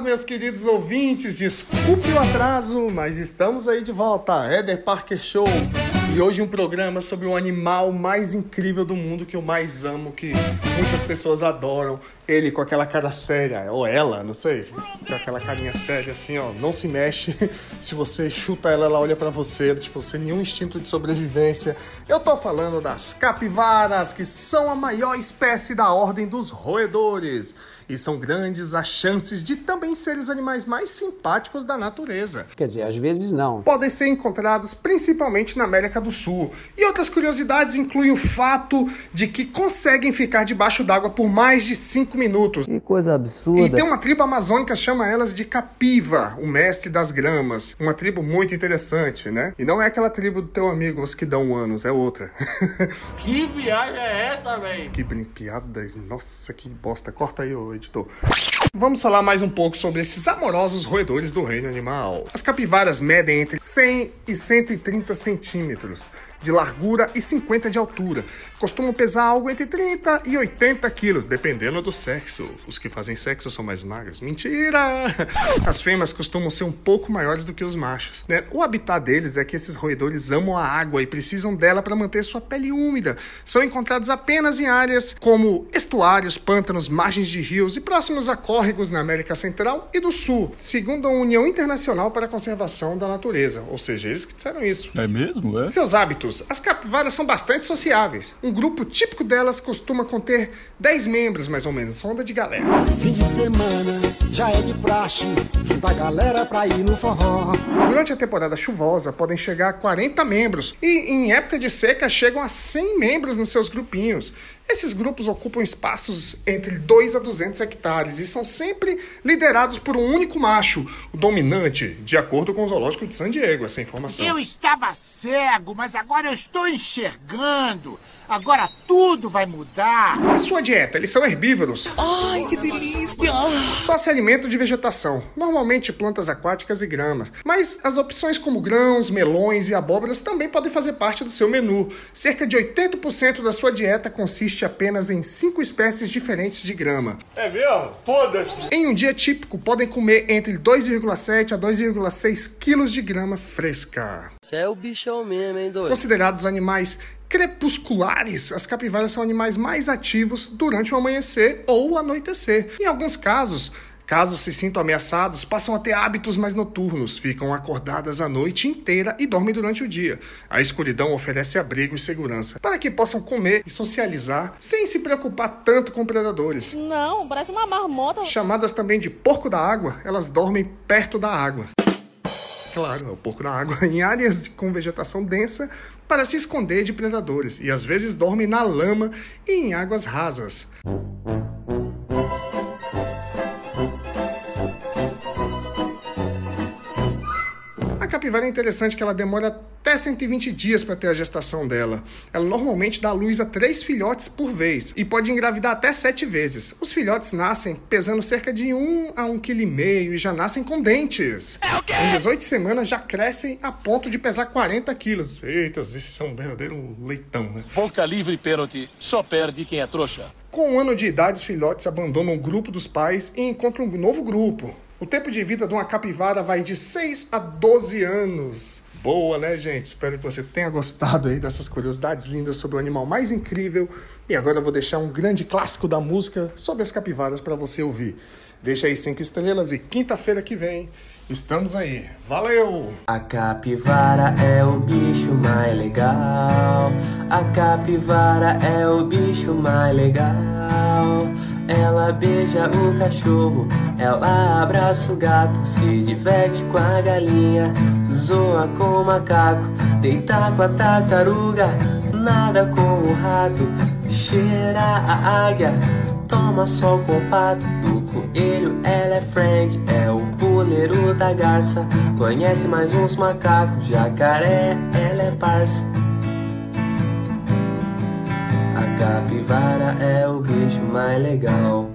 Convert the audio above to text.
meus queridos ouvintes. Desculpe o atraso, mas estamos aí de volta. Éder Parker Show. E hoje um programa sobre o animal mais incrível do mundo que eu mais amo, que muitas pessoas adoram. Ele com aquela cara séria, ou ela, não sei, com aquela carinha séria assim, ó, não se mexe. Se você chuta ela, ela olha para você, tipo, sem nenhum instinto de sobrevivência. Eu tô falando das capivaras, que são a maior espécie da ordem dos roedores e são grandes as chances de também serem os animais mais simpáticos da natureza. Quer dizer, às vezes não. Podem ser encontrados principalmente na América do Sul. E outras curiosidades incluem o fato de que conseguem ficar debaixo d'água por mais de 5 minutos. Que coisa absurda. E tem uma tribo amazônica que chama elas de Capiva, o mestre das gramas. Uma tribo muito interessante, né? E não é aquela tribo do teu amigo, os que dão anos, é outra. que viagem é essa, velho? Que piada. Nossa, que bosta. Corta aí, ô editor. Vamos falar mais um pouco sobre esses amorosos roedores do reino animal. As capivaras medem entre 100 e 130 centímetros de largura e 50 de altura. Costumam pesar algo entre 30 e 80 quilos, dependendo do sexo. Os que fazem sexo são mais magros. Mentira! As fêmeas costumam ser um pouco maiores do que os machos. Né? O habitat deles é que esses roedores amam a água e precisam dela para manter sua pele úmida. São encontrados apenas em áreas como estuários, pântanos, margens de rios e próximos a córregos na América Central e do Sul, segundo a União Internacional para a Conservação da Natureza. Ou seja, eles que disseram isso. É mesmo? É? Seus hábitos as capivaras são bastante sociáveis. Um grupo típico delas costuma conter 10 membros, mais ou menos, onda de galera. Fim de semana já é de praxe, junta a galera pra ir no forró. Durante a temporada chuvosa, podem chegar a 40 membros, e em época de seca chegam a 100 membros nos seus grupinhos. Esses grupos ocupam espaços entre 2 a 200 hectares e são sempre liderados por um único macho, o dominante, de acordo com o zoológico de San Diego, essa informação. Eu estava cego, mas agora eu estou enxergando. Agora tudo vai mudar. A sua dieta, eles são herbívoros. Ai, que delícia! Só se alimentam de vegetação, normalmente plantas aquáticas e gramas. Mas as opções como grãos, melões e abóboras também podem fazer parte do seu menu. Cerca de 80% da sua dieta consiste apenas em cinco espécies diferentes de grama. É mesmo? Foda-se! Em um dia típico, podem comer entre 2,7 a 2,6 quilos de grama fresca. Você é o bichão mesmo, hein, doido? Considerados animais crepusculares, as capivaras são animais mais ativos durante o amanhecer ou anoitecer. Em alguns casos, Caso se sintam ameaçados, passam a ter hábitos mais noturnos, ficam acordadas a noite inteira e dormem durante o dia. A escuridão oferece abrigo e segurança para que possam comer e socializar sem se preocupar tanto com predadores. Não, parece uma marmota. Chamadas também de porco da água, elas dormem perto da água. Claro, é o porco da água, em áreas com vegetação densa para se esconder de predadores e às vezes dormem na lama e em águas rasas. capivara é interessante que ela demora até 120 dias para ter a gestação dela. Ela normalmente dá luz a três filhotes por vez e pode engravidar até sete vezes. Os filhotes nascem pesando cerca de 1 a 1,5 kg e já nascem com dentes. É? Em 18 semanas já crescem a ponto de pesar 40 quilos. Eita, esses são um verdadeiro leitão, né? Boca livre pênalti, só perde quem é trouxa. Com um ano de idade, os filhotes abandonam o grupo dos pais e encontram um novo grupo. O tempo de vida de uma capivara vai de 6 a 12 anos. Boa, né, gente? Espero que você tenha gostado aí dessas curiosidades lindas sobre o animal mais incrível. E agora eu vou deixar um grande clássico da música sobre as capivaras para você ouvir. Deixa aí cinco estrelas e quinta-feira que vem estamos aí. Valeu! A capivara é o bicho mais legal. A capivara é o bicho mais legal. Ela beija o cachorro, ela abraça o gato, se diverte com a galinha, zoa com o macaco, deita com a tartaruga, nada com o rato, cheira a águia, toma sol com o pato, do coelho ela é friend, é o puleiro da garça, conhece mais uns macacos, jacaré ela é parça. capivara é o bicho mais legal.